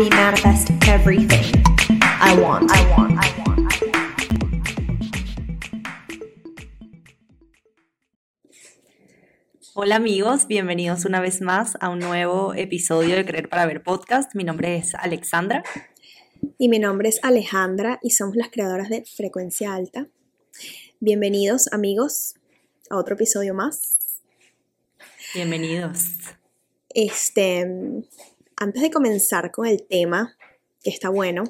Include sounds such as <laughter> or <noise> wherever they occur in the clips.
Me manifest everything I want. I want. I want. Hola amigos, bienvenidos una vez más a un nuevo episodio de Creer para Ver podcast. Mi nombre es Alexandra. Y mi nombre es Alejandra y somos las creadoras de Frecuencia Alta. Bienvenidos amigos a otro episodio más. Bienvenidos. Este, antes de comenzar con el tema, que está bueno,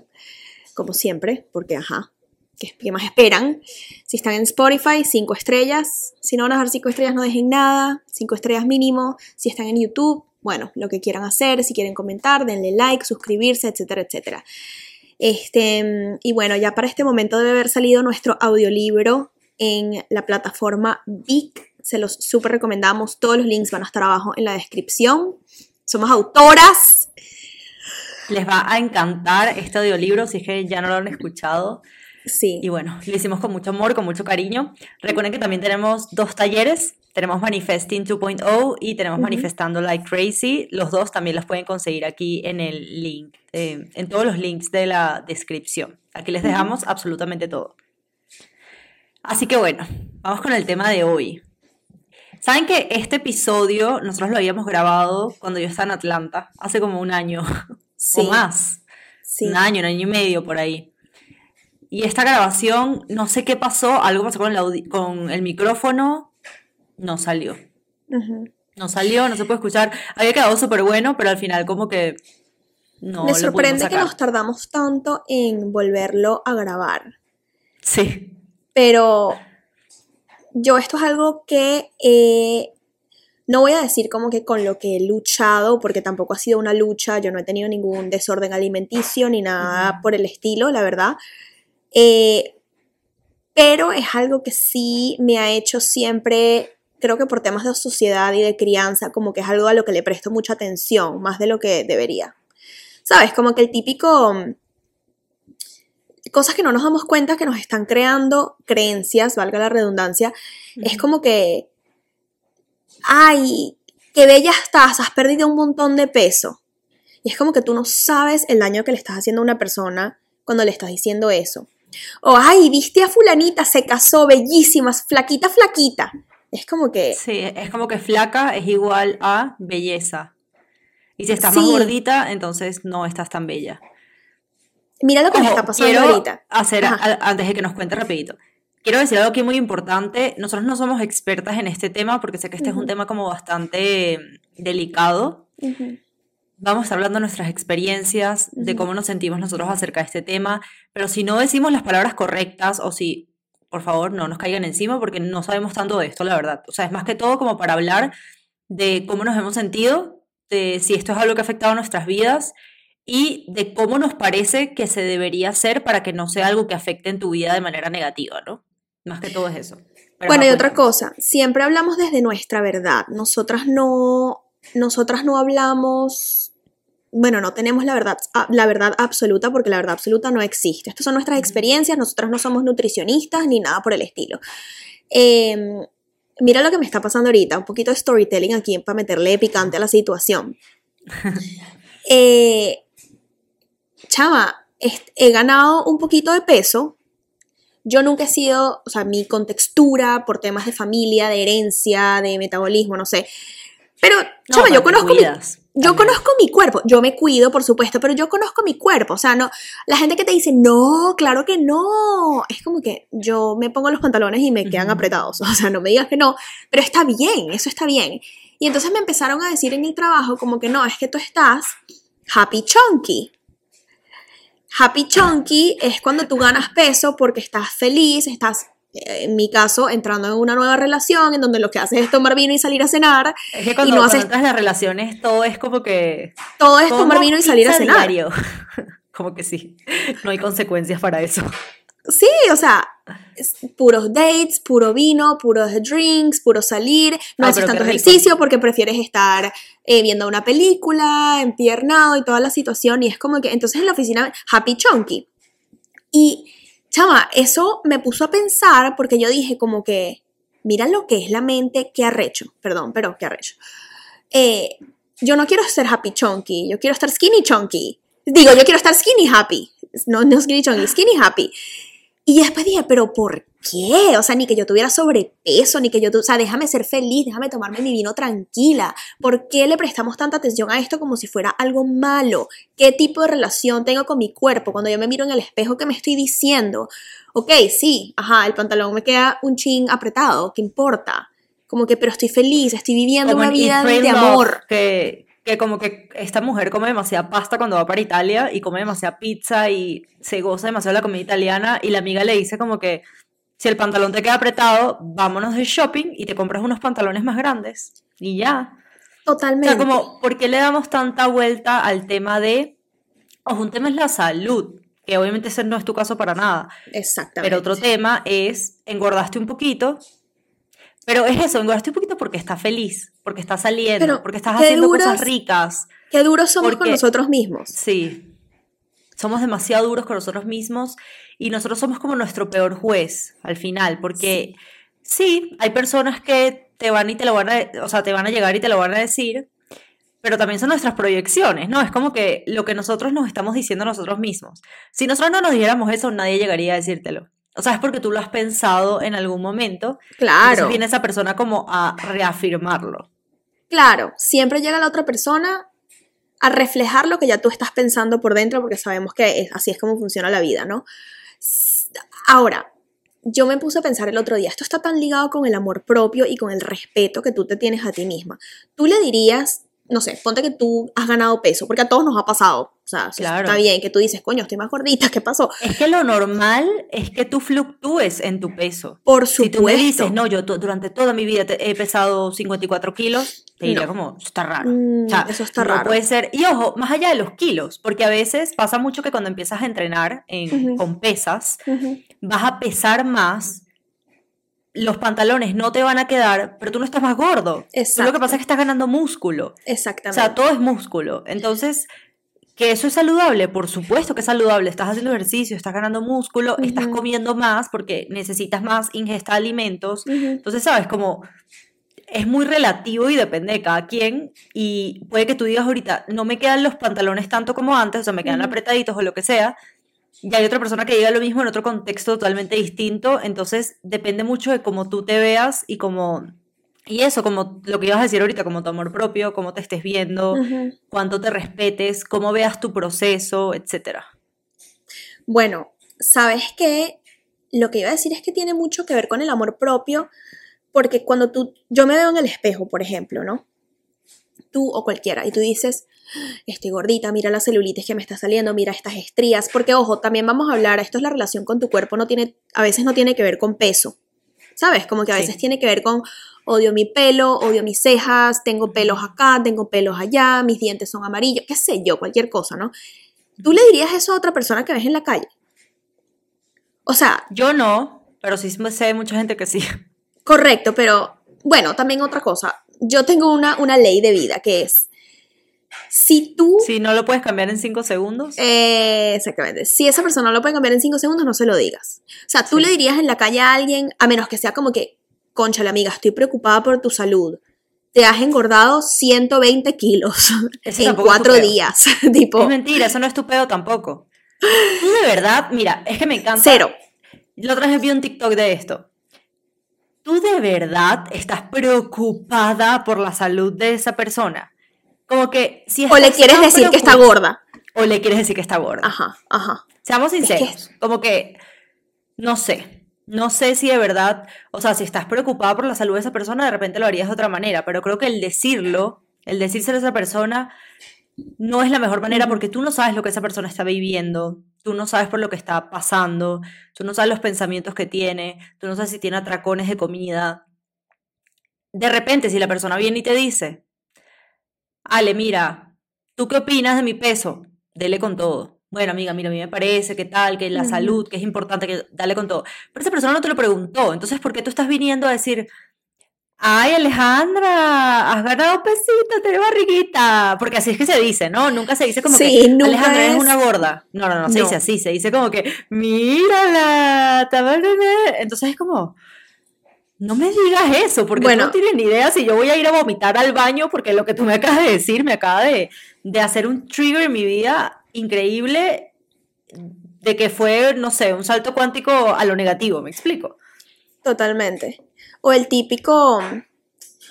como siempre, porque ajá, ¿qué, más esperan? Si están en Spotify, cinco estrellas. Si no van a dejar cinco estrellas, no dejen nada. Cinco estrellas mínimo. Si están en YouTube, bueno, lo que quieran hacer. Si quieren comentar, denle like, suscribirse, etcétera, etcétera. Este, y bueno, ya para este momento debe haber salido nuestro audiolibro en la plataforma Vic. Se los súper recomendamos. Todos los links van a estar abajo en la descripción. Somos autoras. Les va a encantar este audiolibro si es que ya no lo han escuchado. Sí. Y bueno, lo hicimos con mucho amor, con mucho cariño. Recuerden que también tenemos dos talleres. Tenemos Manifesting 2.0 y tenemos Manifestando Like Crazy. Los dos también los pueden conseguir aquí en el link, eh, en todos los links de la descripción. Aquí les dejamos absolutamente todo. Así que bueno, vamos con el tema de hoy. Saben que este episodio nosotros lo habíamos grabado cuando yo estaba en Atlanta, hace como un año <laughs> Sí. o más. Sí. Un año, un año y medio por ahí. Y esta grabación, no sé qué pasó, algo pasó con el, audi- con el micrófono, no salió. No salió, no se puede escuchar. Había quedado súper bueno, pero al final como que no Me sorprende que nos tardamos tanto en volverlo a grabar. Sí, Pero yo esto es algo que eh, no voy a decir como que con lo que he luchado, porque tampoco ha sido una lucha, yo no he tenido ningún desorden alimenticio ni nada por el estilo, la verdad. Eh, pero es algo que sí me ha hecho siempre, creo que por temas de sociedad y de crianza, como que es algo a lo que le presto mucha atención, más de lo que debería. ¿Sabes? Como que el típico cosas que no nos damos cuenta que nos están creando creencias, valga la redundancia, es como que, ay, qué bella estás, has perdido un montón de peso. Y es como que tú no sabes el daño que le estás haciendo a una persona cuando le estás diciendo eso. O, ay, viste a fulanita, se casó, bellísima, flaquita, flaquita. Es como que, sí, es como que flaca es igual a belleza. Y si estás más gordita, entonces no estás tan bella. Mira lo que Ojo, está pasando quiero ahorita. Hacer, a- antes de que nos cuente rapidito. Quiero decir algo aquí muy importante. Nosotros no somos expertas en este tema porque sé que este es un tema como bastante mm, delicado. Ujú. Vamos a estar hablando de nuestras experiencias, de Ujú. cómo nos sentimos nosotros acerca de este tema, pero si no decimos las palabras correctas o si, por favor, no nos caigan encima porque no sabemos tanto de esto, la verdad. O sea, es más que todo como para hablar de cómo nos hemos sentido, de si esto es algo que ha afectado nuestras vidas y de cómo nos parece que se debería hacer para que no sea algo que afecte en tu vida de manera negativa, ¿no? Más que todo es eso. Pero Bueno, y otra cuéntame. cosa, siempre hablamos desde nuestra verdad. Nosotras no, nosotras no hablamos, bueno, no tenemos la verdad, ah, la verdad absoluta porque la verdad absoluta no existe. Estas son nuestras experiencias, nosotras no somos nutricionistas ni nada por el estilo. Em, mira lo que me está pasando ahorita, un poquito de storytelling aquí para meterle picante a la situación. <laughs> Eh, chama, est- he ganado un poquito de peso. Yo nunca he sido, o sea, mi contextura por temas de familia, de herencia, de metabolismo, no sé. Pero, No, yo conozco mi, cuidas yo también. conozco mi cuerpo, yo me cuido, por supuesto, pero yo conozco mi cuerpo. O sea, no, la gente que te dice, no, claro que no. Es como que yo me pongo los pantalones y me quedan Ujú. apretados. <laughs> O sea, no me digas que no, pero está bien, eso está bien. Y entonces me empezaron a decir en el trabajo como que no, es que tú estás happy chunky. Happy chunky es cuando tú ganas peso porque estás feliz, estás, eh, en mi caso, entrando en una nueva relación en donde lo que haces es tomar vino y salir a cenar. Es que cuando, no cuando haces- entras en las relaciones todo es como que... Todo es tomar vino y salir a cenar. diario. <laughs> como que sí, no hay consecuencias para eso. Sí, o sea, es puros dates, puro vino, puros drinks, puro salir, no Ah, haces tanto ejercicio porque prefieres estar eh, viendo una película, empiernado y toda la situación, y es como que entonces en la oficina, happy chunky. Y, chama, eso me puso a pensar porque yo dije como que, mira lo que es la mente, qué arrecho, perdón, pero qué arrecho. Eh, yo no quiero ser happy chunky, yo quiero estar skinny chunky. Digo, yo quiero estar skinny happy. No, no skinny chunky, skinny happy. Y después dije, pero ¿por qué? O sea, ni que yo tuviera sobrepeso, ni que yo, tu- o sea, déjame ser feliz, déjame tomarme mi vino tranquila. ¿Por qué le prestamos tanta atención a esto como si fuera algo malo? ¿Qué tipo de relación tengo con mi cuerpo? Cuando yo me miro en el espejo, ¿qué me estoy diciendo? Ok, sí, ajá, el pantalón me queda un chin apretado, ¿qué importa? Como que, pero estoy feliz, estoy viviendo Como una vida de amor. Que, que como que esta mujer come demasiada pasta cuando va para Italia y come demasiada pizza y se goza demasiado de la comida italiana y la amiga le dice como que si el pantalón te queda apretado, vámonos de shopping y te compras unos pantalones más grandes y ya. O Totalmente. sea, como, ¿por qué le damos tanta vuelta al tema de, ojo, un tema es la salud, que obviamente ese no es tu caso para nada, Exactamente. pero otro tema es, engordaste un poquito, pero es eso, engordaste un poquito porque estás feliz, porque estás saliendo, Pero, porque estás haciendo cosas duras- ricas. Qué duros somos con porque- nosotros mismos. Sí. Somos demasiado duros con nosotros mismos y nosotros somos como nuestro peor juez al final, porque sí, hay personas que te van y te lo van a, o sea, te van a llegar y te lo van a decir, pero también son nuestras proyecciones, ¿no? Es como que lo que nosotros nos estamos diciendo nosotros mismos. Si nosotros no nos dijéramos eso, nadie llegaría a decírtelo. O sea, es porque tú lo has pensado en algún momento. Claro. Entonces viene esa persona como a reafirmarlo. Claro, siempre llega la otra persona a reflejar lo que ya tú estás pensando por dentro, porque sabemos que es- así es como funciona la vida, ¿no? Ahora, yo me puse a pensar el otro día, esto está tan ligado con el amor propio y con el respeto que tú te tienes a ti misma. Tú le dirías, no sé, ponte que tú has ganado peso, porque a todos nos ha pasado, o sea, Claro. está bien, que tú dices, coño, estoy más gordita, ¿qué pasó? Es que lo normal es que tú fluctúes en tu peso. Por Si supuesto. tú me dices, no, yo durante toda mi vida he pesado 54 kilos, te diría No. como, está raro. Mm, O sea, eso está no raro. puede ser. Y ojo, más allá de los kilos, porque a veces pasa mucho que cuando empiezas a entrenar en- Ujú. con pesas, Ujú. vas a pesar más, los pantalones no te van a quedar, pero tú no estás más gordo. Tú lo que Exacto. pasa es que estás ganando músculo. O Exactamente. sea, todo es músculo. Entonces, que eso es saludable, por supuesto que es saludable. Estás haciendo ejercicio, estás ganando músculo, estás comiendo más porque necesitas más ingesta de alimentos. Entonces, sabes, como es muy relativo y depende de cada quien. Y puede que tú digas ahorita, no me quedan los pantalones tanto como antes, o sea, me quedan apretaditos o lo que sea. Y hay otra persona que diga lo mismo en otro contexto totalmente distinto. Entonces, depende mucho de cómo tú te veas y cómo. Y eso, como lo que ibas a decir ahorita, como tu amor propio, cómo te estés viendo, cuánto te respetes, cómo veas tu proceso, etcétera. Bueno, ¿sabes qué? Lo que iba a decir es que tiene mucho que ver con el amor propio, porque cuando tú, yo me veo en el espejo, por ejemplo, ¿no? Tú o cualquiera, y tú dices, estoy gordita, mira la celulitis que me está saliendo, mira estas estrías, porque ojo, también vamos a hablar, esto es la relación con tu cuerpo, no tiene, a veces no tiene que ver con peso, ¿sabes? Como que a Sí. veces tiene que ver con odio mi pelo, odio mis cejas, tengo pelos acá, tengo pelos allá, mis dientes son amarillos, qué sé yo, cualquier cosa, ¿no? ¿Tú le dirías eso a otra persona que ves en la calle? O sea, Yo no, pero sí sé mucha gente que sí. correcto, pero bueno, también otra cosa. Yo tengo una, una ley de vida que es, si tú, Si no lo puedes cambiar en cinco segundos. eh, exactamente, si esa persona no lo puede cambiar en cinco segundos, no se lo digas. O sea, tú Sí. le dirías en la calle a alguien, a menos que sea como que, concha la amiga, estoy preocupada por tu salud. Te has engordado 120 kilos <laughs> en cuatro días. <laughs> tipo, Es mentira, eso no es tu pedo tampoco. Tú de verdad, mira, es que me encanta. cero. La otra vez vi un TikTok de esto. ¿Tú de verdad estás preocupada por la salud de esa persona? Como que si O le quieres decir que está gorda. O le quieres decir que está gorda. Ajá, ajá. Seamos que- sinceros, como que no sé, no sé si de verdad, o sea, si estás preocupada por la salud de esa persona, de repente lo harías de otra manera, pero creo que el decirlo, el decírselo a esa persona, no es la mejor manera porque tú no sabes lo que esa persona está viviendo, tú no sabes por lo que está pasando, tú no sabes los pensamientos que tiene, tú no sabes si tiene atracones de comida. De repente, si la persona viene y te dice, Ale, mira, ¿tú qué opinas de mi peso? Dele con todo. Bueno, amiga, mira, a mí me parece que tal, que la salud, que es importante, que dale con todo. Pero esa persona no te lo preguntó. Entonces, ¿por qué tú estás viniendo a decir, ay, Alejandra, has ganado pesito, te barriguita? Porque así es que se dice, ¿no? Nunca se dice como Sí, que nunca Alejandra es es- una gorda. No, no, no, se dice así, se dice como que, mírala, ta, ba, ba, ba". entonces es como... No me digas eso, porque Bueno. tú no tienes ni idea si yo voy a ir a vomitar al baño, porque lo que tú me acabas de decir me acaba de, de hacer un trigger en mi vida increíble de que fue, no sé, un salto cuántico a lo negativo, ¿me explico? Totalmente. O el típico,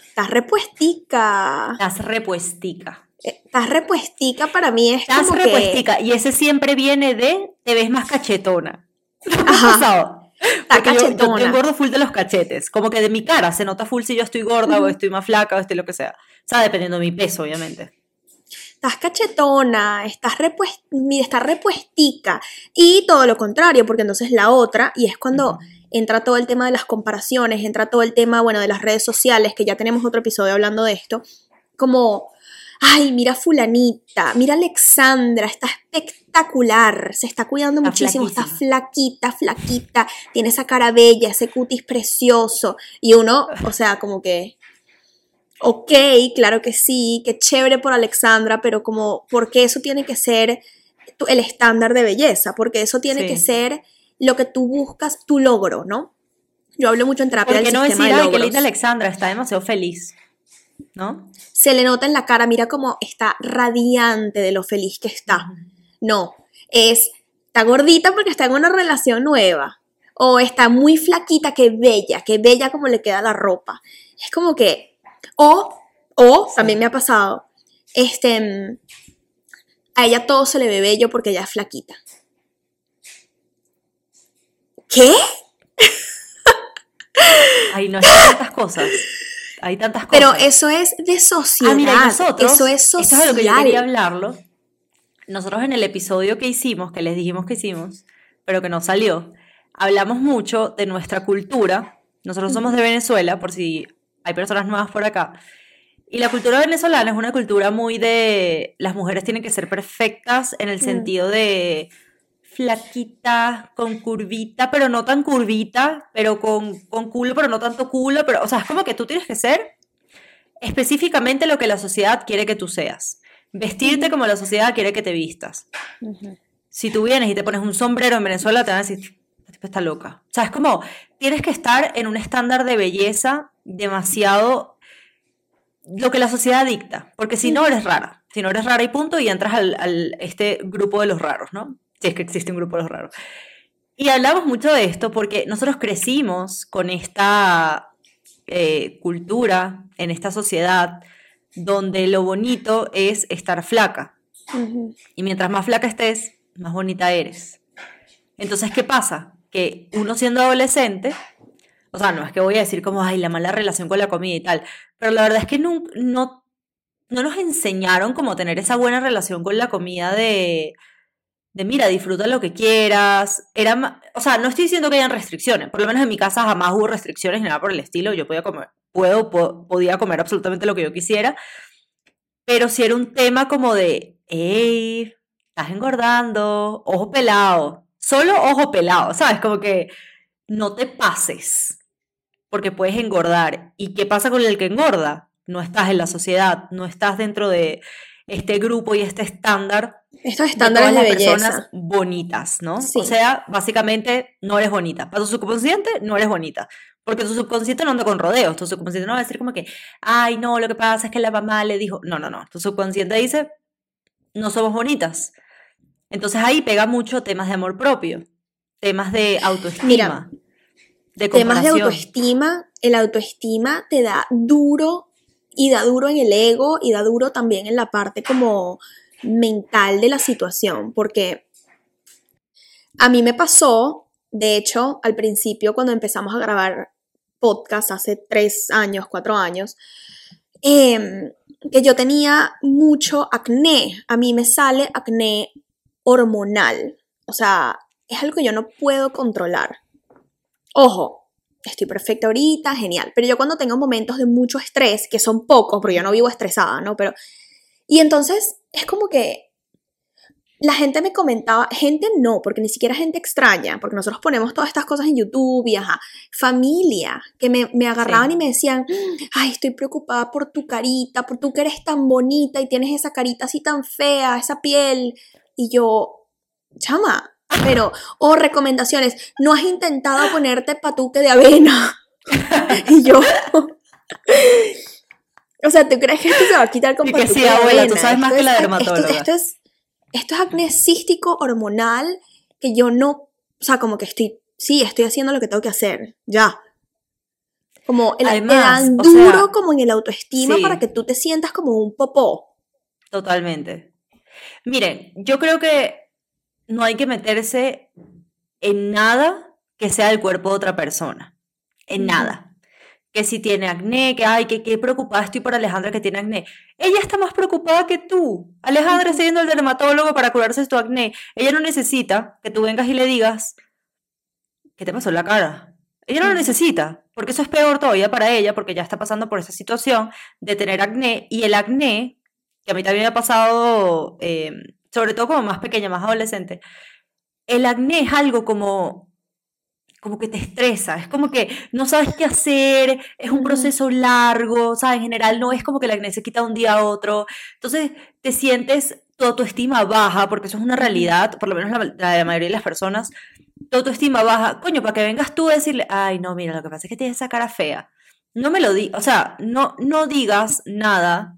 estás repuestica. Estás repuestica. Eh, Estás repuestica para mí es Estás como que- repuestica. Y ese siempre viene de te ves más cachetona. <laughs> ¿Te ha Ajá. Está Porque yo, yo, cachetona. engordo full de los cachetes. Como que de mi cara se nota full si yo estoy gorda o estoy más flaca o estoy lo que sea. O sea, dependiendo de mi peso, obviamente. estás cachetona, estás, repues- mira, estás repuestica. Y todo lo contrario, porque entonces la otra, y es cuando entra todo el tema de las comparaciones, entra todo el tema, bueno, de las redes sociales, que ya tenemos otro episodio hablando de esto, como, ay, mira fulanita, mira Alexandra, está espectacular, se está cuidando Está muchísimo, está flaquita, flaquita, tiene esa cara bella, ese cutis precioso, y uno, o sea, como que... Ok, claro que sí, qué chévere por Alexandra, pero como, ¿por qué eso tiene que ser el estándar de belleza? Porque eso tiene Sí. que ser lo que tú buscas, tu logro, ¿no? Yo hablo mucho en terapia ¿Por del no sistema decir, de logros. linda Alexandra, está demasiado feliz? ¿No? Se le nota en la cara, mira cómo está radiante de lo feliz que está. No, es, está gordita porque está en una relación nueva. O está muy flaquita, qué bella, qué bella como le queda la ropa. Es como que, o, o, también me ha pasado, este, a ella todo se le ve bello porque ella es flaquita. ¿Qué? Ay, no, hay tantas cosas. Hay tantas cosas. Pero eso es de sociedad. Ah, mira, y nosotros, eso es social. Esto es de lo que yo quería hablarlo. Nosotros en el episodio que hicimos, que les dijimos que hicimos, pero que no salió, hablamos mucho de nuestra cultura. Nosotros somos de Venezuela, por si hay personas nuevas por acá. Y la cultura venezolana es una cultura muy de las mujeres tienen que ser perfectas en el Mm. sentido de flaquita, con curvita, pero no tan curvita, pero con, con culo, pero no tanto culo, pero, o sea, es como que tú tienes que ser específicamente lo que la sociedad quiere que tú seas. Vestirte como la sociedad quiere que te vistas. Si tú vienes y te pones un sombrero en Venezuela, te van a decir, tipa está loca. O sea, es como, tienes que estar en un estándar de belleza demasiado lo que la sociedad dicta, porque si no eres rara, si no eres rara y punto, y entras al, al- este grupo de los raros, ¿no? Si es que existe un grupo de los raros. Y hablamos mucho de esto porque nosotros crecimos con esta eh, cultura, en esta sociedad, donde lo bonito es estar flaca. Ujú. Y mientras más flaca estés, más bonita eres. Entonces, ¿qué pasa? Que uno siendo adolescente, o sea, no es que voy a decir como, ay, la mala relación con la comida y tal, pero la verdad es que no, no, no nos enseñaron como tener esa buena relación con la comida de, de mira, disfruta lo que quieras. Era, o sea, no estoy diciendo que hayan restricciones, por lo menos en mi casa jamás hubo restricciones ni nada por el estilo, yo podía comer, puedo, po- podía comer absolutamente lo que yo quisiera, pero si era un tema como de, hey, estás engordando, ojo pelado, solo ojo pelado, ¿sabes? Como que no te pases, porque puedes engordar. ¿Y qué pasa con el que engorda? No estás en la sociedad, no estás dentro de este grupo y este estándar Estos de estándares todas de, las belleza. personas bonitas, ¿no? Sí. O sea, básicamente no eres bonita. Para tu subconsciente no eres bonita. Porque tu subconsciente no anda con rodeos. Tu subconsciente no va a decir como que, ay, no, lo que pasa es que la mamá le dijo. No, no, no. Tu subconsciente dice, no somos bonitas. Entonces ahí pega mucho temas de amor propio, temas de autoestima, Mira, de Temas de autoestima, el autoestima te da duro y da duro en el ego y da duro también en la parte como mental de la situación, porque a mí me pasó, de hecho, al principio cuando empezamos a grabar podcast hace tres años, cuatro años, em, que yo tenía mucho acné. A mí me sale acné hormonal. O sea, es algo que yo no puedo controlar. Ojo, estoy perfecta ahorita, genial. Pero yo cuando tengo momentos de mucho estrés, que son pocos, porque yo no vivo estresada, ¿no? Pero. Y entonces es como que la gente me comentaba, gente no, porque ni siquiera gente extraña, porque nosotros ponemos todas estas cosas en YouTube y ajá, familia, que me, me agarraban Sí. y me decían, ay, estoy preocupada por tu carita, por tú que eres tan bonita y tienes esa carita así tan fea, esa piel. Y yo, chama, pero, o recomendaciones, no has intentado ponerte patuque de avena. <laughs> y yo, o sea, ¿tú crees que esto se va a quitar con Y que sí, abuela, tú sabes más Esto que la dermatóloga. Esto, esto es, esto es acné cístico hormonal que yo no, o sea, como que estoy, sí, estoy haciendo lo que tengo que hacer, ya. Como el, Además, duro sea, como en el autoestima sí. para que tú te sientas como un popó. Totalmente. Miren, yo creo que no hay que meterse en nada que sea el cuerpo de otra persona. En nada. Que si tiene acné, que ay, que qué preocupada estoy por Alejandra que tiene acné. Ella está más preocupada que tú. Alejandra está yendo al dermatólogo para curarse tu acné. Ella no necesita que tú vengas y le digas, ¿qué te pasó en la cara? Ella no lo Ujú. necesita, porque eso es peor todavía para ella, porque ya está pasando por esa situación de tener acné. Y el acné, que a mí también me ha pasado, eh, sobre todo como más pequeña, más adolescente, el acné es algo como, como que te estresa, es como que no sabes qué hacer, es un proceso largo, ¿sabes? En general no es como que el acné se quita de un día a otro, entonces te sientes tu autoestima baja, porque eso es una realidad, por lo menos la, la, la mayoría de las personas, tu autoestima baja, coño, para que vengas tú a decirle, ay, no, mira, lo que pasa es que tienes esa cara fea. No me lo di, o sea, no, no digas nada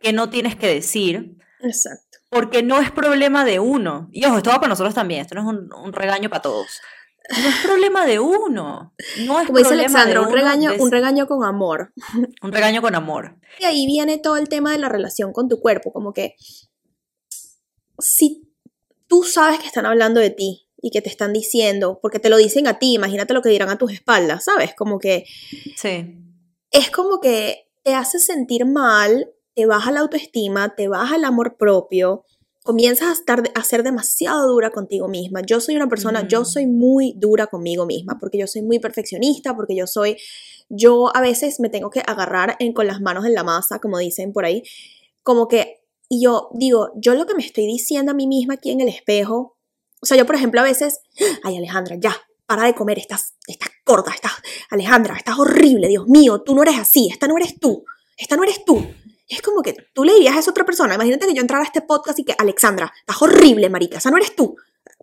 que no tienes que decir, Exacto. porque no es problema de uno. Y ojo, esto va para nosotros también, esto no es un, un regaño para todos. No es problema de uno. No es Como dice Alexandra, un regaño, un regaño con amor. un regaño con amor. Y ahí viene todo el tema de la relación con tu cuerpo, como que si tú sabes que están hablando de ti y que te están diciendo, porque te lo dicen a ti, imagínate lo que dirán a tus espaldas, ¿sabes? Como que Sí. es como que te hace sentir mal, te baja la autoestima, te baja el amor propio, comienzas a, estar, a ser demasiado dura contigo misma. Yo soy una persona, yo soy muy dura conmigo misma, porque yo soy muy perfeccionista, porque yo soy, yo a veces me tengo que agarrar en, con las manos en la masa, como dicen por ahí, como que, y yo digo, yo lo que me estoy diciendo a mí misma aquí en el espejo, o sea, yo por ejemplo a veces, ay Alejandra, ya, para de comer, estás, estás gorda, estás, Alejandra, estás horrible, Dios mío, tú no eres así, esta no eres tú, esta no eres tú. Es como que tú le dirías a esa otra persona, imagínate que yo entrara a este podcast y que, Alexandra, estás horrible, marica, esa no eres tú,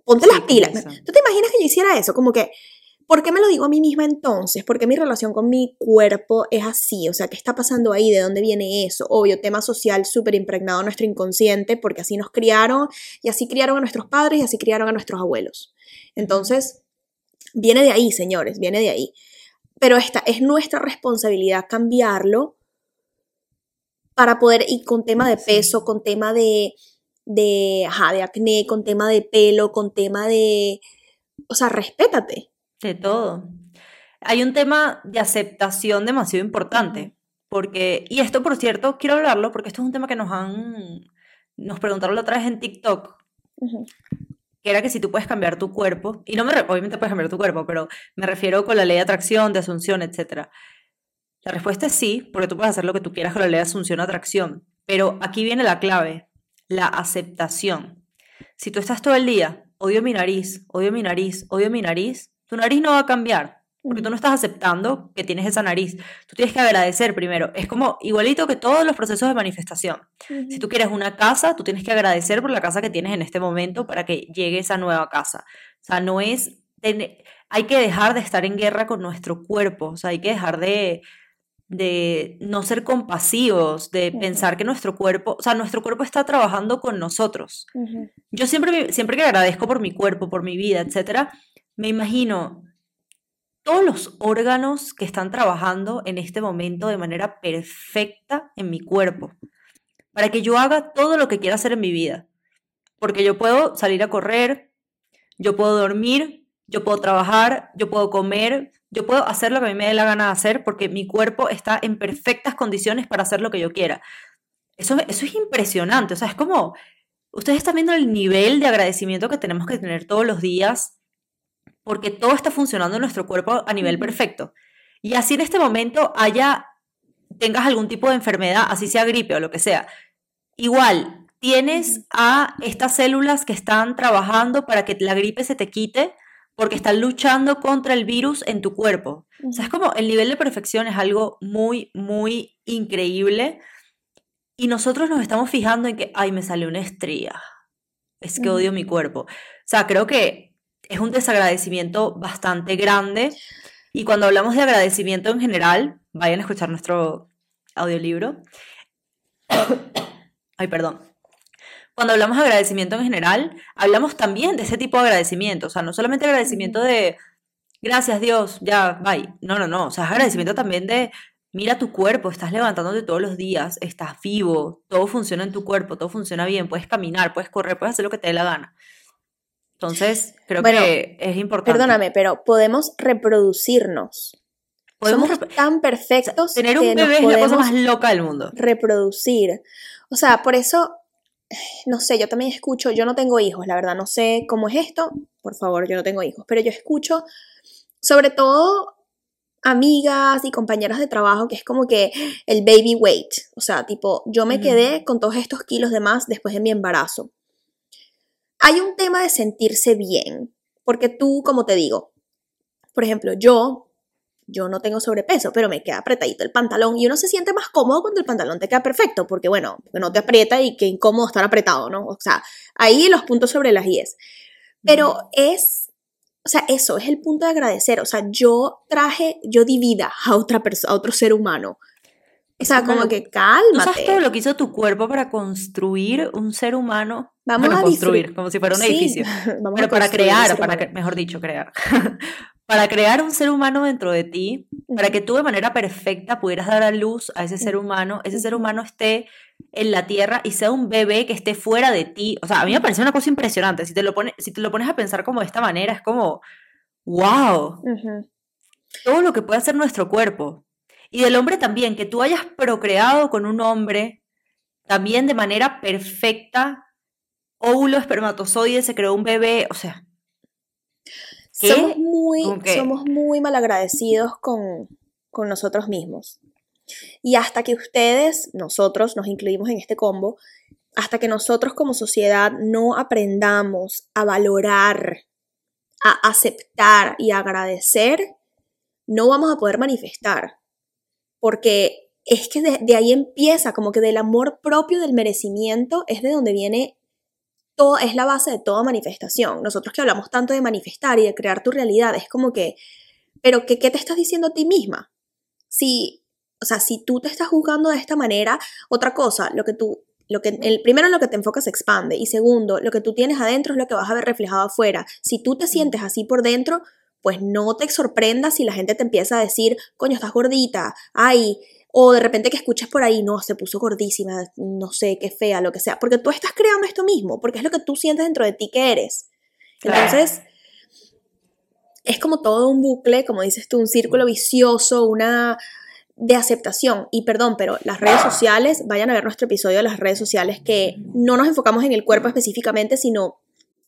ponte Sí, las ¿qué pilas. eso? ¿Tú te imaginas que yo hiciera eso? Como que, ¿por qué me lo digo a mí misma entonces? ¿Por qué mi relación con mi cuerpo es así? O sea, ¿qué está pasando ahí? ¿De dónde viene eso? Obvio, tema social súper impregnado en nuestro inconsciente, porque así nos criaron, y así criaron a nuestros padres, y así criaron a nuestros abuelos. Entonces, viene de ahí, señores, viene de ahí. Pero esta es nuestra responsabilidad cambiarlo para poder ir con tema de Sí. peso, con tema de, de, ajá, de acné, con tema de pelo, con tema de... O sea, respétate. De todo. Hay un tema de aceptación demasiado importante, porque, y esto por cierto, quiero hablarlo porque esto es un tema que nos han, nos preguntaron la otra vez en TikTok, que era que si tú puedes cambiar tu cuerpo, y no me, obviamente puedes cambiar tu cuerpo, pero me refiero con la ley de atracción, de asunción, etc. La respuesta es sí, porque tú puedes hacer lo que tú quieras con la ley de asunción, atracción, pero aquí viene la clave, la aceptación. Si tú estás todo el día, odio mi nariz, odio mi nariz, odio mi nariz, tu nariz no va a cambiar, porque tú no estás aceptando que tienes esa nariz. Tú tienes que agradecer primero. Es como igualito que todos los procesos de manifestación. Si tú quieres una casa, tú tienes que agradecer por la casa que tienes en este momento para que llegue esa nueva casa. O sea, no es... hay que dejar de estar en guerra con nuestro cuerpo. O sea, hay que dejar de, de no ser compasivos, de pensar que nuestro cuerpo... O sea, nuestro cuerpo está trabajando con nosotros. Yo siempre, siempre que agradezco por mi cuerpo, por mi vida, etcétera, me imagino todos los órganos que están trabajando en este momento de manera perfecta en mi cuerpo, para que yo haga todo lo que quiera hacer en mi vida. Porque yo puedo salir a correr, yo puedo dormir, yo puedo trabajar, yo puedo comer, yo puedo hacer lo que a mí me dé la gana de hacer porque mi cuerpo está en perfectas condiciones para hacer lo que yo quiera. Eso, eso es impresionante, o sea, es como, ustedes están viendo el nivel de agradecimiento que tenemos que tener todos los días porque todo está funcionando en nuestro cuerpo a nivel perfecto. Y así en este momento haya, tengas algún tipo de enfermedad, así sea gripe o lo que sea, igual tienes a estas células que están trabajando para que la gripe se te quite porque están luchando contra el virus en tu cuerpo. O sea, es como el nivel de perfección es algo muy, muy increíble. Y nosotros nos estamos fijando en que, ay, me salió una estría. Es que odio mi cuerpo. O sea, creo que es un desagradecimiento bastante grande. Y cuando hablamos de agradecimiento en general, vayan a escuchar nuestro audiolibro. <coughs> Ay, perdón. Cuando hablamos de agradecimiento en general, hablamos también de ese tipo de agradecimiento. O sea, no solamente agradecimiento de gracias Dios, ya, bye. No, no, no. O sea, es agradecimiento también de mira tu cuerpo, estás levantándote todos los días, estás vivo, todo funciona en tu cuerpo, todo funciona bien, puedes caminar, puedes correr, puedes hacer lo que te dé la gana. Entonces, creo que es importante. Perdóname, pero podemos reproducirnos. Podemos Somos tan perfectos. tener un bebé es la cosa más loca del mundo. Reproducir. O sea, por eso, no sé, yo también escucho, yo no tengo hijos, la verdad, no sé cómo es esto. Por favor, yo no tengo hijos, pero yo escucho, sobre todo amigas y compañeras de trabajo que es como que el baby weight, o sea, tipo, yo me quedé con todos estos kilos de más después de mi embarazo. Hay un tema de sentirse bien, porque tú, como te digo, por ejemplo, yo, yo no tengo sobrepeso, pero me queda apretadito el pantalón y uno se siente más cómodo cuando el pantalón te queda perfecto, porque bueno, no te aprieta y qué incómodo estar apretado, ¿no? O sea, ahí los puntos sobre las IES. Pero es o sea, eso es el punto de agradecer. O sea, yo traje, yo di vida a otra persona, a otro ser humano. O sea, como que cálmate. sabes todo lo que hizo tu cuerpo para construir un ser humano? Vamos a construir, como si fuera un edificio. <laughs> Pero para crear, para mejor dicho, crear. <laughs> para crear un ser humano dentro de ti, para que tú de manera perfecta pudieras dar a luz a ese ser humano, ese ser humano esté en la tierra y sea un bebé que esté fuera de ti. O sea, a mí me parece una cosa impresionante. Si te lo, pones, si te lo pones a pensar como de esta manera, es como, wow. Todo lo que puede hacer nuestro cuerpo. Y del hombre también, que tú hayas procreado con un hombre también de manera perfecta, óvulo, espermatozoide, se creó un bebé, o sea. Somos muy, somos muy malagradecidos con, con nosotros mismos. Y hasta que ustedes, nosotros, nos incluimos en este combo, hasta que nosotros como sociedad no aprendamos a valorar, a aceptar y a agradecer, no vamos a poder manifestar. Porque es que de, ahí empieza, como que del amor propio, del merecimiento, es de donde viene todo, es la base de toda manifestación. Nosotros que hablamos tanto de manifestar y de crear tu realidad, es como que, pero ¿qué, qué te estás diciendo a ti misma? Si o sea, si tú te estás juzgando de esta manera, otra cosa, lo que tú, lo que, el, primero, lo que te enfocas se expande y segundo, lo que tú tienes adentro es lo que vas a ver reflejado afuera. Si tú te sientes así por dentro, pues no te sorprendas si la gente te empieza a decir, coño, estás gordita, ay, o de repente que escuches por ahí, no, se puso gordísima, no sé, qué fea, lo que sea, porque tú estás creando esto mismo, porque es lo que tú sientes dentro de ti que eres. Entonces, es como todo un bucle, como dices tú, un círculo vicioso, una, de aceptación. Y perdón, pero las redes sociales, vayan a ver nuestro episodio de las redes sociales, que no nos enfocamos en el cuerpo específicamente, sino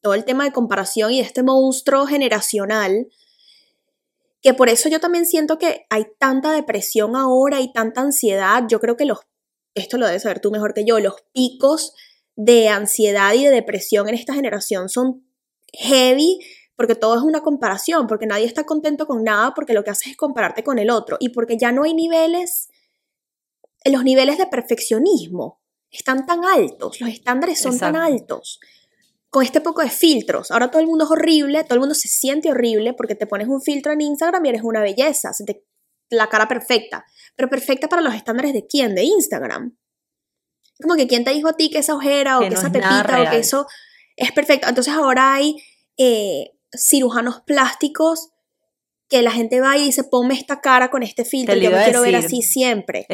todo el tema de comparación y de este monstruo generacional, que por eso yo también siento que hay tanta depresión ahora y tanta ansiedad. Yo creo que los, esto lo debes saber tú mejor que yo, los picos de ansiedad y de depresión en esta generación son heavy porque todo es una comparación, porque nadie está contento con nada, porque lo que haces es compararte con el otro y porque ya no hay niveles, los niveles de perfeccionismo están tan altos, los estándares son tan altos, con este poco de filtros. Ahora todo el mundo es horrible, todo el mundo se siente horrible porque te pones un filtro en Instagram y eres una belleza, la cara perfecta, pero perfecta para los estándares de quién, de Instagram. Como que quién te dijo a ti que esa ojera o que, esa pepita o que eso es perfecto. Entonces ahora hay eh, cirujanos plásticos que la gente va y dice, ponme esta cara con este filtro, yo me quiero ver así siempre.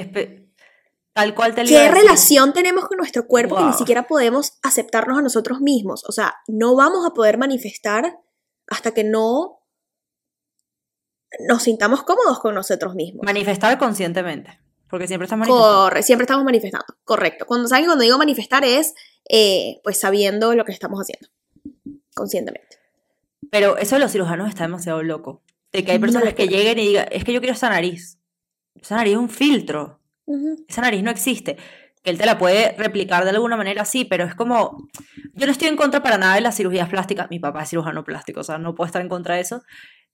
Tal cual te ¿Qué relación tenemos con nuestro cuerpo que ni siquiera podemos aceptarnos a nosotros mismos? O sea, no vamos a poder manifestar hasta que no nos sintamos cómodos con nosotros mismos. Manifestar conscientemente, porque siempre estamos manifestando. siempre estamos manifestando, correcto. Cuando saben cuando digo manifestar es eh, pues sabiendo lo que estamos haciendo, conscientemente. Pero eso de los cirujanos está demasiado loco. De que hay personas que lleguen y digan, es que yo quiero esa nariz. Esa nariz es un filtro. Esa nariz no existe. Que él te la puede replicar de alguna manera, sí, pero es como. Yo no estoy en contra para nada de las cirugías plásticas. Mi papá es cirujano plástico, o sea, no puedo estar en contra de eso.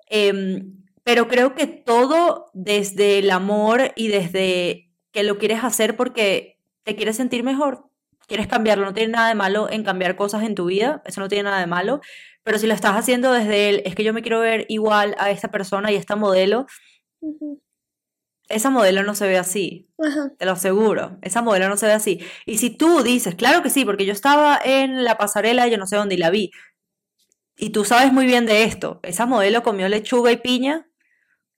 Em, pero creo que todo desde el amor y desde que lo quieres hacer porque te quieres sentir mejor, quieres cambiarlo, no tiene nada de malo en cambiar cosas en tu vida, eso no tiene nada de malo, pero si lo estás haciendo desde él, es que yo me quiero ver igual a esta persona y a esta modelo, esa modelo no se ve así. Ajá. Te lo aseguro, esa modelo no se ve así. Y si tú dices, claro que sí, porque yo estaba en la pasarela, yo no sé dónde y la vi, y tú sabes muy bien de esto, esa modelo comió lechuga y piña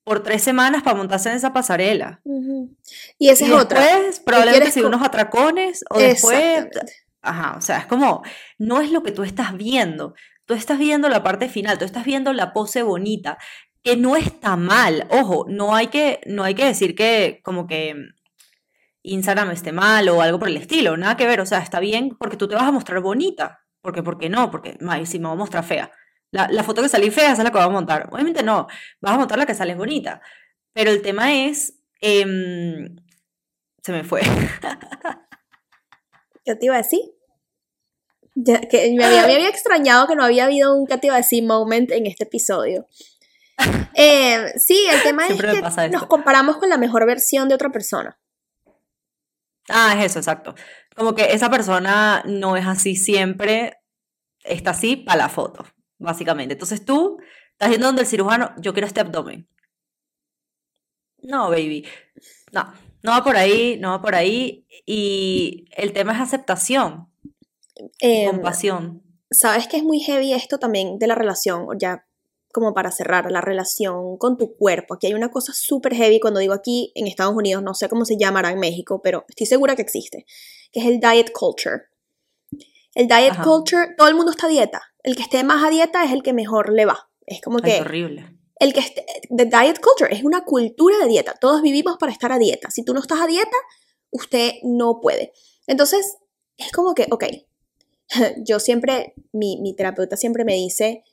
por tres semanas para montarse en esa pasarela. Ujú. Y esa Y es otra. después, probablemente quieres si unos atracones, o después, ajá, o sea, es como, no es lo que tú estás viendo, tú estás viendo la parte final, tú estás viendo la pose bonita, que no está mal, ojo, no hay que, no hay que decir que como que Instagram esté mal o algo por el estilo, nada que ver, o sea, está bien porque tú te vas a mostrar bonita, porque, ¿por qué no? Porque, ay, si me voy a mostrar fea. La, la foto que salí fea, esa es la que voy a montar. Obviamente no, vas a montar la que sales bonita. Pero el tema es, em, se me fue. <laughs> ¿Qué te iba a decir? Ya, que me había, me había extrañado que no había habido un ¿qué te iba a decir? moment en este episodio. Eh, sí, el tema es que nos esto. comparamos con la mejor versión de otra persona. Ah, es eso, exacto. Como que esa persona no es así siempre, está así para la foto, básicamente. Entonces tú estás yendo donde el cirujano, yo quiero este abdomen. No, baby. No, no va por ahí, no va por ahí. Y el tema es aceptación, Eh, compasión. Sabes que es muy heavy esto también de la relación, ya como para cerrar, la relación con tu cuerpo. Aquí hay una cosa súper heavy, cuando digo aquí en Estados Unidos, no sé cómo se llamará en México, pero estoy segura que existe, que es el diet culture. El diet Ajá. culture, todo el mundo está a dieta. El que esté más a dieta es el que mejor le va. Es como Ay, que qué horrible. el que esté, the diet culture es una cultura de dieta. Todos vivimos para estar a dieta. Si tú no estás a dieta, usted no puede. Entonces, es como que, ok, <laughs> yo siempre, mi, mi terapeuta siempre me dice,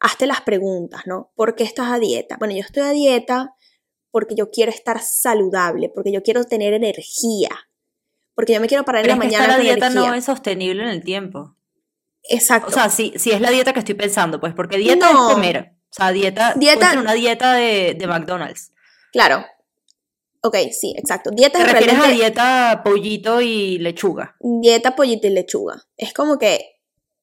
hazte las preguntas, ¿no? ¿Por qué estás a dieta? Bueno, yo estoy a dieta porque yo quiero estar saludable, porque yo quiero tener energía, porque yo me quiero parar en la es que mañana esta con dieta energía. no es sostenible en el tiempo. Exacto. O sea, si, si es la dieta que estoy pensando, pues, porque dieta No. es comer. O sea, dieta, Dieta- ser una dieta de, de McDonald's. claro. Ok, sí, exacto. Dieta ¿Te es refieres a dieta pollito y lechuga? dieta pollito y lechuga. Es como que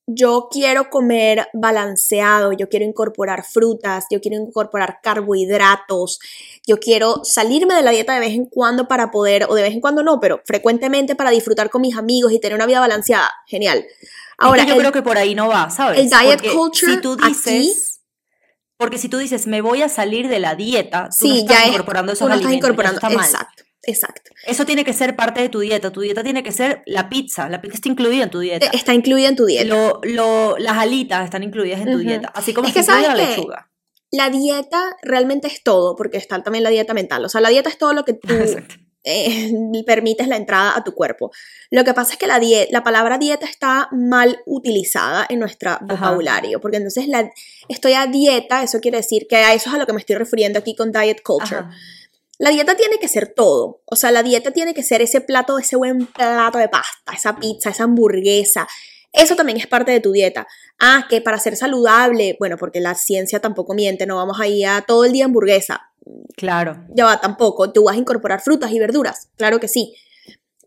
yo quiero comer balanceado, yo quiero incorporar frutas, yo quiero incorporar carbohidratos, yo quiero salirme de la dieta de vez en cuando para poder, o de vez en cuando no, pero frecuentemente para disfrutar con mis amigos y tener una vida balanceada. Genial. Ahora, es que yo el- creo que por ahí no va, ¿sabes? el diet Porque culture si tú aquí- dices, porque si tú dices, me voy a salir de la dieta, tú no sí, estás ya es, incorporando tú esos no estás alimentos, incorporando. está mal. Exacto, exacto. Eso tiene que ser parte de tu dieta. Tu dieta tiene que ser la pizza. La pizza está incluida en tu dieta. Está incluida en tu dieta. Lo, lo- las alitas están incluidas en tu dieta. Así como Es que está incluida ¿sabes la lechuga. La dieta realmente es todo, porque está también la dieta mental. O sea, la dieta es todo lo que tú eh, <laughs> permites la entrada a tu cuerpo. Lo que pasa es que la, la palabra dieta está mal utilizada en nuestro vocabulario, porque entonces la, estoy a dieta, eso quiere decir que a eso es a lo que me estoy refiriendo aquí con diet culture. Ajá. La dieta tiene que ser todo, o sea, la dieta tiene que ser ese plato, ese buen plato de pasta, esa pizza, esa hamburguesa. Eso también es parte de tu dieta. Ah, que para ser saludable, bueno, porque la ciencia tampoco miente, no vamos a ir a todo el día hamburguesa. Claro. Ya va, tampoco. Tú vas a incorporar frutas y verduras, claro que sí.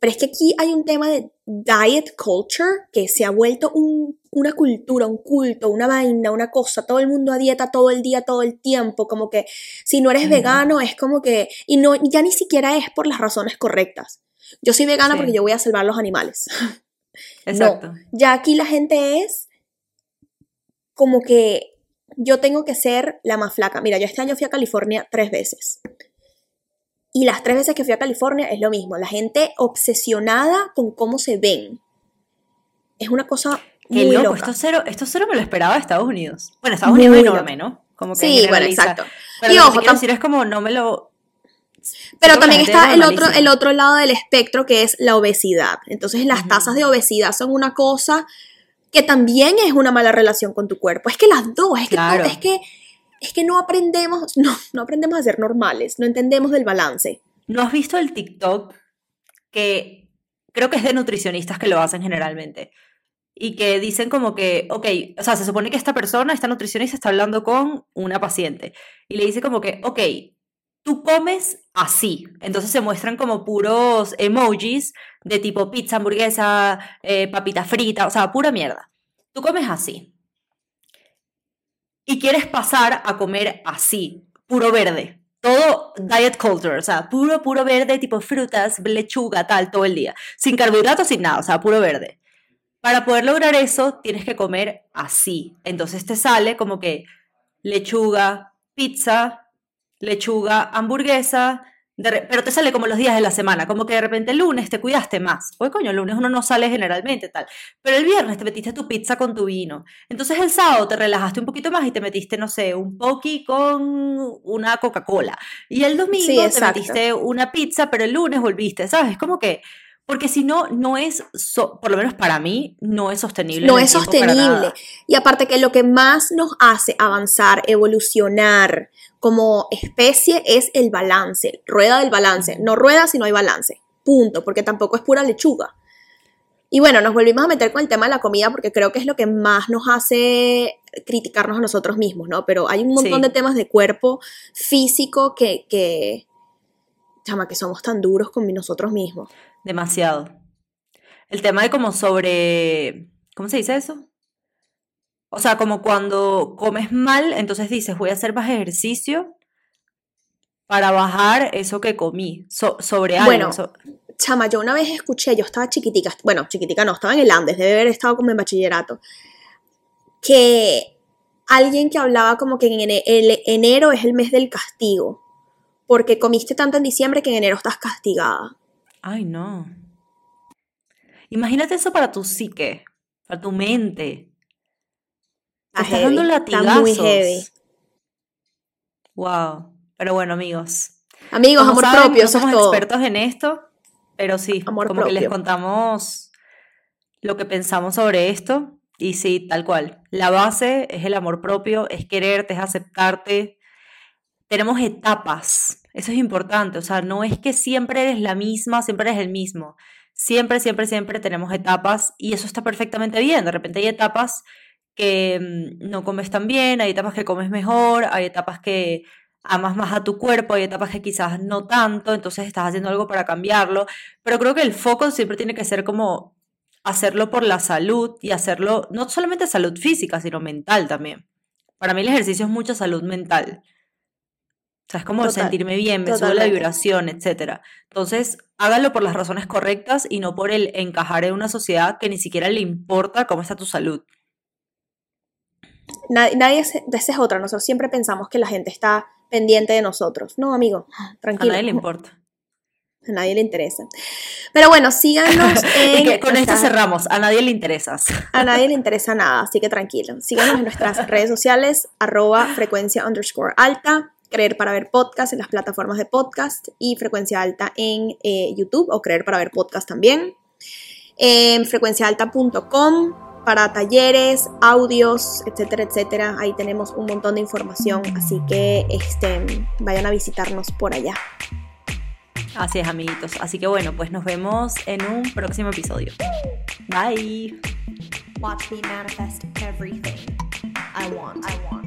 Pero es que aquí hay un tema de diet culture que se ha vuelto un- una cultura, un culto, una vaina, una cosa. Todo el mundo a dieta todo el día, todo el tiempo. Como que si no eres vegano es como que... Y no, ya ni siquiera es por las razones correctas. Yo soy vegana Sí. porque yo voy a salvar los animales. <laughs> Exacto. Ya aquí la gente es como que yo tengo que ser la más flaca. Mira, yo este año fui a California tres veces. Y las tres veces que fui a California es lo mismo. La gente obsesionada con cómo se ven. Es una cosa Qué muy loco. loca. Esto cero, esto cero me lo esperaba de Estados Unidos. Bueno, Estados Muy Unidos es enorme, ¿no? Como que Sí, bueno, exacto. Pero Y lo que ojo, tam- decir es como no me lo. Pero que también está el otro, el otro lado del espectro que es la obesidad. Entonces las Ujú. tasas de obesidad son una cosa que también es una mala relación con tu cuerpo. Es que las dos, es que, Claro. es que, es que no aprendemos, <laughs> no, no aprendemos a ser normales, no entendemos del balance. ¿No has visto el TikTok que creo que es de nutricionistas que lo hacen generalmente? Y que dicen como que, ok, o sea, se supone que esta persona, esta nutricionista está hablando con una paciente y le dice como que, ok, tú comes así. Entonces se muestran como puros emojis de tipo pizza, hamburguesa, eh, papita frita, o sea, pura mierda. Tú comes así. Y quieres pasar a comer así, puro verde, todo diet culture, o sea, puro, puro verde, tipo frutas, lechuga, tal, todo el día. Sin carbohidratos, sin nada, o sea, puro verde. Para poder lograr eso, tienes que comer así. Entonces te sale como que lechuga, pizza, lechuga, hamburguesa, pero te sale como los días de la semana, como que de repente el lunes te cuidaste más. Pues coño, el lunes uno no sale generalmente, tal. Pero el viernes te metiste tu pizza con tu vino. Entonces el sábado te relajaste un poquito más y te metiste, no sé, un poki con una Coca-Cola. Y el domingo te metiste una pizza, pero el lunes volviste, ¿sabes? Es como que porque si no, no es, por lo menos para mí, no es sostenible. No es sostenible. Y aparte que lo que más nos hace avanzar, evolucionar como especie es el balance, rueda del balance. No rueda si no hay balance. Punto, porque tampoco es pura lechuga. Y bueno, nos volvimos a meter con el tema de la comida porque creo que es lo que más nos hace criticarnos a nosotros mismos, ¿no? Pero hay un montón de temas de cuerpo físico que, que, chama, que somos tan duros con nosotros mismos. Demasiado. El tema de como sobre, ¿cómo se dice eso? O sea, como cuando comes mal, entonces dices, voy a hacer más ejercicio para bajar eso que comí, sobre algo. Bueno, chama, yo una vez escuché, yo estaba chiquitica, bueno, chiquitica no, estaba en el Andes, debe haber estado como en bachillerato, que alguien que hablaba como que en el enero es el mes del castigo, porque comiste tanto en diciembre que en enero estás castigada. Ay, no. Imagínate eso para tu psique, para tu mente. estás dando latigazos. Está muy heavy. Wow. Pero bueno, amigos. Amigos, amor propio. No somos expertos en esto, pero sí, amor como que les contamos lo que pensamos sobre esto. Y sí, tal cual. La base es el amor propio, es quererte, es aceptarte. Tenemos etapas eso es importante, o sea, no es que siempre eres la misma, siempre eres el mismo. Siempre, siempre, siempre tenemos etapas y eso está perfectamente bien. De repente hay etapas que mm, no comes tan bien, hay etapas que comes mejor, hay etapas que amas más a tu cuerpo, hay etapas que quizás no tanto, entonces estás haciendo algo para cambiarlo, pero creo que el foco siempre tiene que ser como hacerlo por la salud y hacerlo no solamente salud física, sino mental también. Para mí el ejercicio es mucha salud mental. Sea, es como sentirme bien, me sube la vibración, etc. Entonces, hágalo por las razones correctas y no por el encajar en una sociedad que ni siquiera le importa cómo está tu salud. Nadie, nadie esa es otra. Nosotros siempre pensamos que la gente está pendiente de nosotros. No, amigo, <gasps> tranquilo. A nadie le importa. A nadie le interesa. Pero bueno, síganos <laughs> en. con esto cerramos. A nadie le interesas. A nadie le interesa nada, así que tranquilo. Síganos en nuestras <laughs> redes sociales, arroba frecuencia underscore alta. Creer para ver podcast en las plataformas de podcast y Frecuencia Alta en eh, YouTube o Creer para ver podcast también. En frecuenciaalta.com para talleres, audios, etcétera, etcétera. Ahí tenemos un montón de información, así que este, vayan a visitarnos por allá. Así es, amiguitos. Así que bueno, pues nos vemos en un próximo episodio. Bye. Watch me manifest everything I want. I want.